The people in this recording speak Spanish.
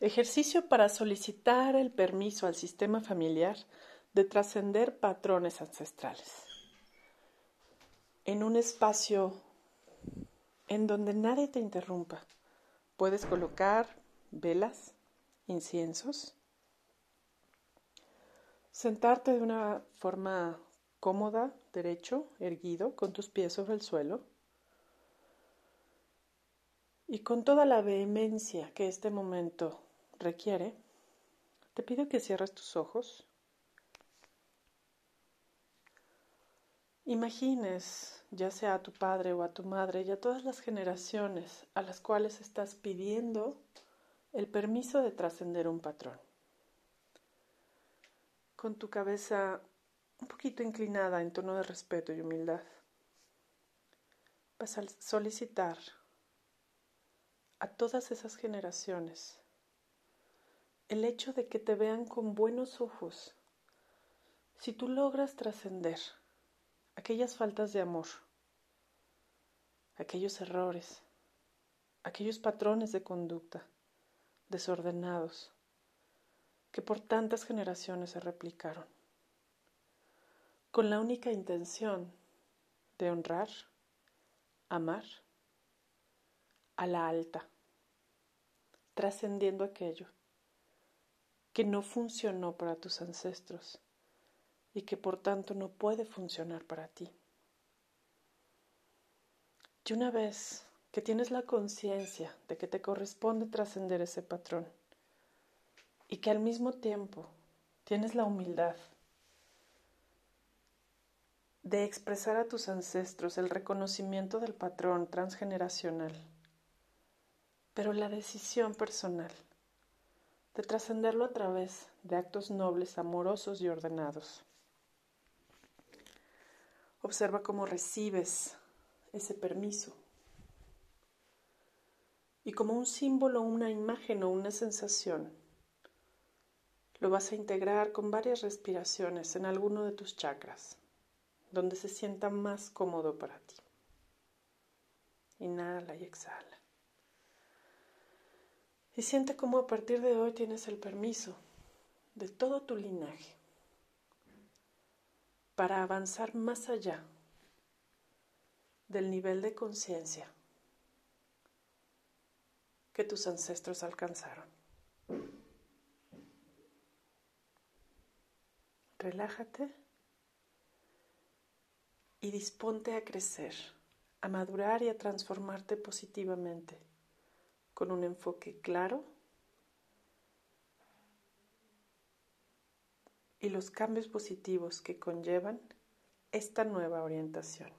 Ejercicio para solicitar el permiso al sistema familiar de trascender patrones ancestrales. En un espacio en donde nadie te interrumpa, puedes colocar velas, inciensos, sentarte de una forma cómoda, derecho, erguido, con tus pies sobre el suelo y con toda la vehemencia que este momento requiere, te pido que cierres tus ojos. Imagines, ya sea a tu padre o a tu madre y a todas las generaciones a las cuales estás pidiendo el permiso de trascender un patrón. Con tu cabeza un poquito inclinada en tono de respeto y humildad, vas a solicitar a todas esas generaciones el hecho de que te vean con buenos ojos. Si tú logras trascender aquellas faltas de amor, aquellos errores, aquellos patrones de conducta desordenados que por tantas generaciones se replicaron, con la única intención de honrar, amar a la alta, trascendiendo aquello que no funcionó para tus ancestros y que por tanto no puede funcionar para ti. Y una vez que tienes la conciencia de que te corresponde trascender ese patrón y que al mismo tiempo tienes la humildad de expresar a tus ancestros el reconocimiento del patrón transgeneracional, pero la decisión personal de trascenderlo a través de actos nobles, amorosos y ordenados. Observa cómo recibes ese permiso y como un símbolo, una imagen o una sensación, lo vas a integrar con varias respiraciones en alguno de tus chakras, donde se sienta más cómodo para ti. Inhala y exhala. Y siente cómo a partir de hoy tienes el permiso de todo tu linaje para avanzar más allá del nivel de conciencia que tus ancestros alcanzaron. Relájate y disponte a crecer, a madurar y a transformarte positivamente con un enfoque claro y los cambios positivos que conllevan esta nueva orientación.